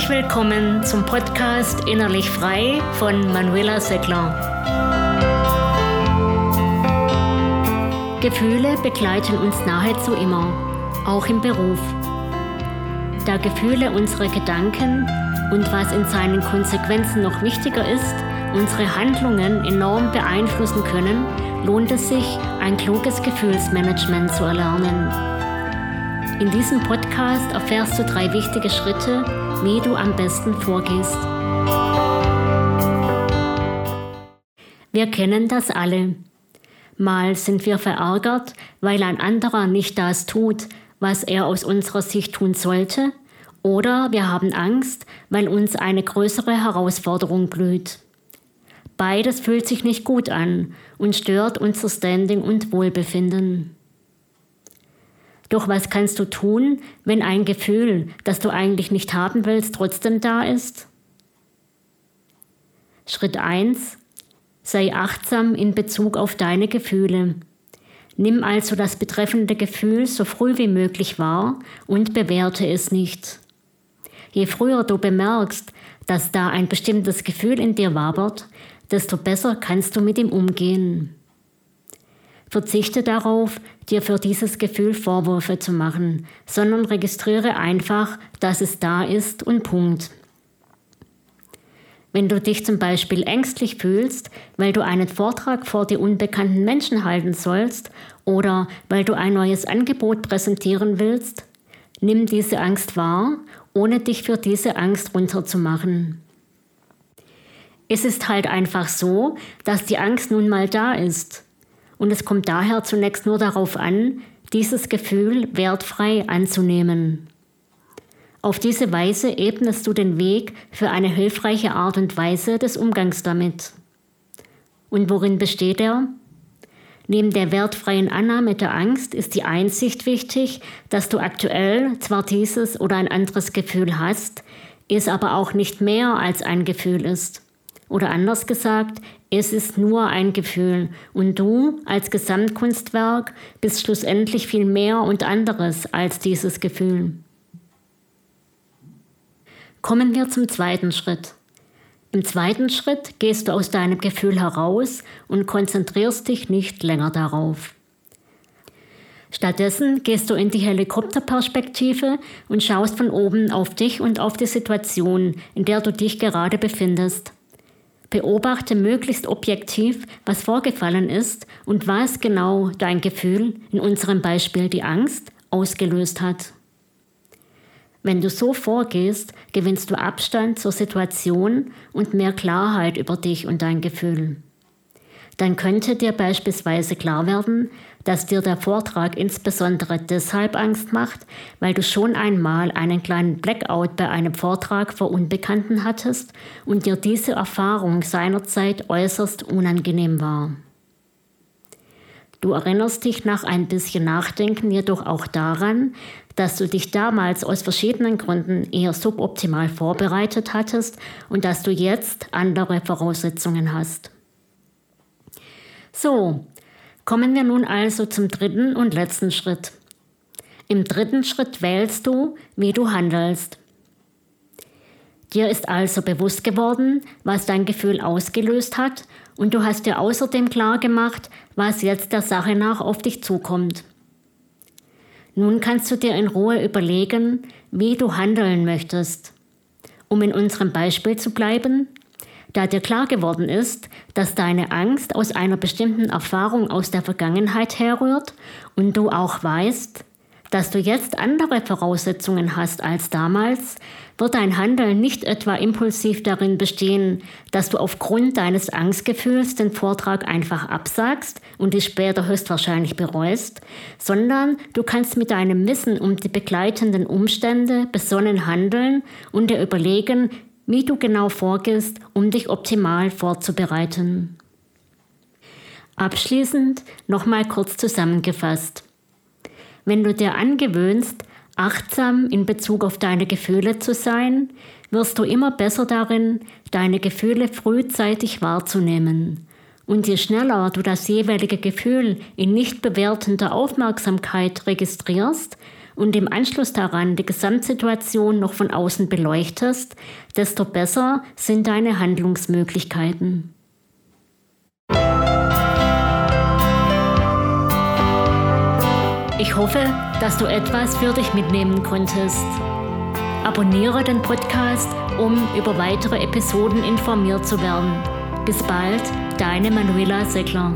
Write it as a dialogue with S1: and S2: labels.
S1: Herzlich willkommen zum Podcast Innerlich Frei von Manuela Seckler. Gefühle begleiten uns nahezu immer, auch im Beruf. Da Gefühle unsere Gedanken und was in seinen Konsequenzen noch wichtiger ist, unsere Handlungen enorm beeinflussen können, lohnt es sich, ein kluges Gefühlsmanagement zu erlernen. In diesem Podcast erfährst du drei wichtige Schritte, wie du am besten vorgehst. Wir kennen das alle. Mal sind wir verärgert, weil ein anderer nicht das tut, was er aus unserer Sicht tun sollte, oder wir haben Angst, weil uns eine größere Herausforderung blüht. Beides fühlt sich nicht gut an und stört unser Standing und Wohlbefinden. Doch was kannst du tun, wenn ein Gefühl, das du eigentlich nicht haben willst, trotzdem da ist? Schritt 1. Sei achtsam in Bezug auf deine Gefühle. Nimm also das betreffende Gefühl so früh wie möglich wahr und bewerte es nicht. Je früher du bemerkst, dass da ein bestimmtes Gefühl in dir wabert, desto besser kannst du mit ihm umgehen. Verzichte darauf, dir für dieses Gefühl Vorwürfe zu machen, sondern registriere einfach, dass es da ist und Punkt. Wenn du dich zum Beispiel ängstlich fühlst, weil du einen Vortrag vor die unbekannten Menschen halten sollst oder weil du ein neues Angebot präsentieren willst, nimm diese Angst wahr, ohne dich für diese Angst runterzumachen. Es ist halt einfach so, dass die Angst nun mal da ist und es kommt daher zunächst nur darauf an, dieses Gefühl wertfrei anzunehmen. Auf diese Weise ebnest du den Weg für eine hilfreiche Art und Weise des Umgangs damit. Und worin besteht er? Neben der wertfreien Annahme der Angst ist die Einsicht wichtig, dass du aktuell zwar dieses oder ein anderes Gefühl hast, es aber auch nicht mehr als ein Gefühl ist. Oder anders gesagt, es ist nur ein Gefühl und du als Gesamtkunstwerk bist schlussendlich viel mehr und anderes als dieses Gefühl. Kommen wir zum zweiten Schritt. Im zweiten Schritt gehst du aus deinem Gefühl heraus und konzentrierst dich nicht länger darauf. Stattdessen gehst du in die Helikopterperspektive und schaust von oben auf dich und auf die Situation, in der du dich gerade befindest. Beobachte möglichst objektiv, was vorgefallen ist und was genau dein Gefühl, in unserem Beispiel die Angst, ausgelöst hat. Wenn du so vorgehst, gewinnst du Abstand zur Situation und mehr Klarheit über dich und dein Gefühl. Dann könnte dir beispielsweise klar werden, dass dir der Vortrag insbesondere deshalb Angst macht, weil du schon einmal einen kleinen Blackout bei einem Vortrag vor Unbekannten hattest und dir diese Erfahrung seinerzeit äußerst unangenehm war. Du erinnerst dich nach ein bisschen Nachdenken jedoch auch daran, dass du dich damals aus verschiedenen Gründen eher suboptimal vorbereitet hattest und dass du jetzt andere Voraussetzungen hast. So, Kommen wir nun also zum dritten und letzten Schritt. Im dritten Schritt wählst du, wie du handelst. Dir ist also bewusst geworden, was dein Gefühl ausgelöst hat und du hast dir außerdem klar gemacht, was jetzt der Sache nach auf dich zukommt. Nun kannst du dir in Ruhe überlegen, wie du handeln möchtest. Um in unserem Beispiel zu bleiben, da dir klar geworden ist, dass deine Angst aus einer bestimmten Erfahrung aus der Vergangenheit herrührt und du auch weißt, dass du jetzt andere Voraussetzungen hast als damals, wird dein Handeln nicht etwa impulsiv darin bestehen, dass du aufgrund deines Angstgefühls den Vortrag einfach absagst und dich später höchstwahrscheinlich bereust, sondern du kannst mit deinem Wissen um die begleitenden Umstände besonnen handeln und dir überlegen, wie du genau vorgehst, um dich optimal vorzubereiten. Abschließend nochmal kurz zusammengefasst. Wenn du dir angewöhnst, achtsam in Bezug auf deine Gefühle zu sein, wirst du immer besser darin, deine Gefühle frühzeitig wahrzunehmen. Und je schneller du das jeweilige Gefühl in nicht bewertender Aufmerksamkeit registrierst, und im Anschluss daran die Gesamtsituation noch von außen beleuchtest, desto besser sind deine Handlungsmöglichkeiten. Ich hoffe, dass du etwas für dich mitnehmen konntest. Abonniere den Podcast, um über weitere Episoden informiert zu werden. Bis bald, deine Manuela Seckler.